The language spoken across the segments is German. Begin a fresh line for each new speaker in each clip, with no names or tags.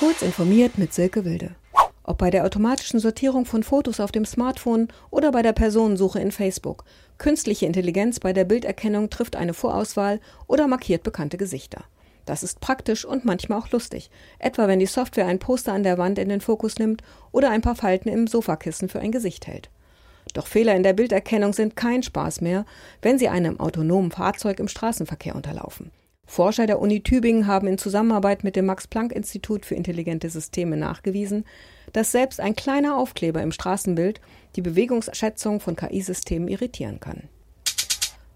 Kurz informiert mit Silke Wilde. Ob bei der automatischen Sortierung von Fotos auf dem Smartphone oder bei der Personensuche in Facebook. Künstliche Intelligenz bei der Bilderkennung trifft eine Vorauswahl oder markiert bekannte Gesichter. Das ist praktisch und manchmal auch lustig, etwa wenn die Software ein Poster an der Wand in den Fokus nimmt oder ein paar Falten im Sofakissen für ein Gesicht hält. Doch Fehler in der Bilderkennung sind kein Spaß mehr, wenn sie einem autonomen Fahrzeug im Straßenverkehr unterlaufen. Forscher der Uni Tübingen haben in Zusammenarbeit mit dem Max-Planck-Institut für intelligente Systeme nachgewiesen, dass selbst ein kleiner Aufkleber im Straßenbild die Bewegungsschätzung von KI-Systemen irritieren kann.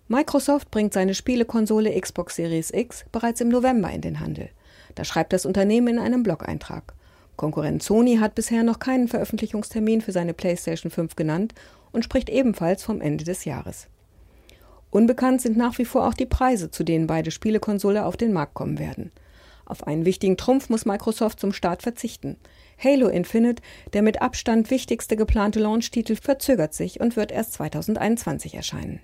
Microsoft bringt seine Spielekonsole Xbox Series X bereits im November in den Handel. Da schreibt das Unternehmen in einem Blog-Eintrag. Konkurrent Sony hat bisher noch keinen Veröffentlichungstermin für seine PlayStation 5 genannt und spricht ebenfalls vom Ende des Jahres. Unbekannt sind nach wie vor auch die Preise, zu denen beide Spielekonsole auf den Markt kommen werden. Auf einen wichtigen Trumpf muss Microsoft zum Start verzichten. Halo Infinite, der mit Abstand wichtigste geplante Launch-Titel, verzögert sich und wird erst 2021 erscheinen.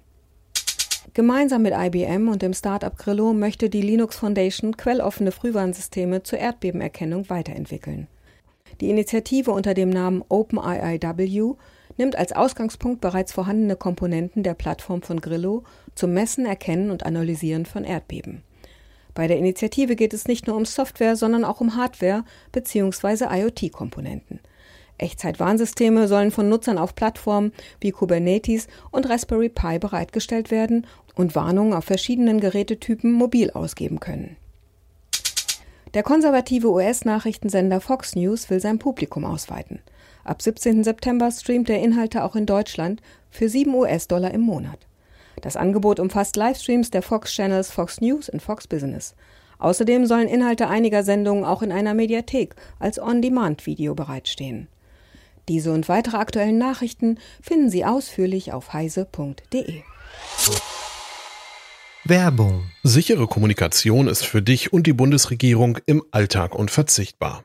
Gemeinsam mit IBM und dem Startup Grillo möchte die Linux Foundation quelloffene Frühwarnsysteme zur Erdbebenerkennung weiterentwickeln. Die Initiative unter dem Namen OpenIIW nimmt als Ausgangspunkt bereits vorhandene Komponenten der Plattform von Grillo zum Messen, Erkennen und Analysieren von Erdbeben. Bei der Initiative geht es nicht nur um Software, sondern auch um Hardware bzw. IoT-Komponenten. Echtzeitwarnsysteme sollen von Nutzern auf Plattformen wie Kubernetes und Raspberry Pi bereitgestellt werden und Warnungen auf verschiedenen Gerätetypen mobil ausgeben können. Der konservative US-Nachrichtensender Fox News will sein Publikum ausweiten. Ab 17. September streamt er Inhalte auch in Deutschland für 7 US-Dollar im Monat. Das Angebot umfasst Livestreams der Fox-Channels Fox News und Fox Business. Außerdem sollen Inhalte einiger Sendungen auch in einer Mediathek als On-Demand-Video bereitstehen. Diese und weitere aktuellen Nachrichten finden Sie ausführlich auf heise.de.
Werbung. Sichere Kommunikation ist für dich und die Bundesregierung im Alltag unverzichtbar.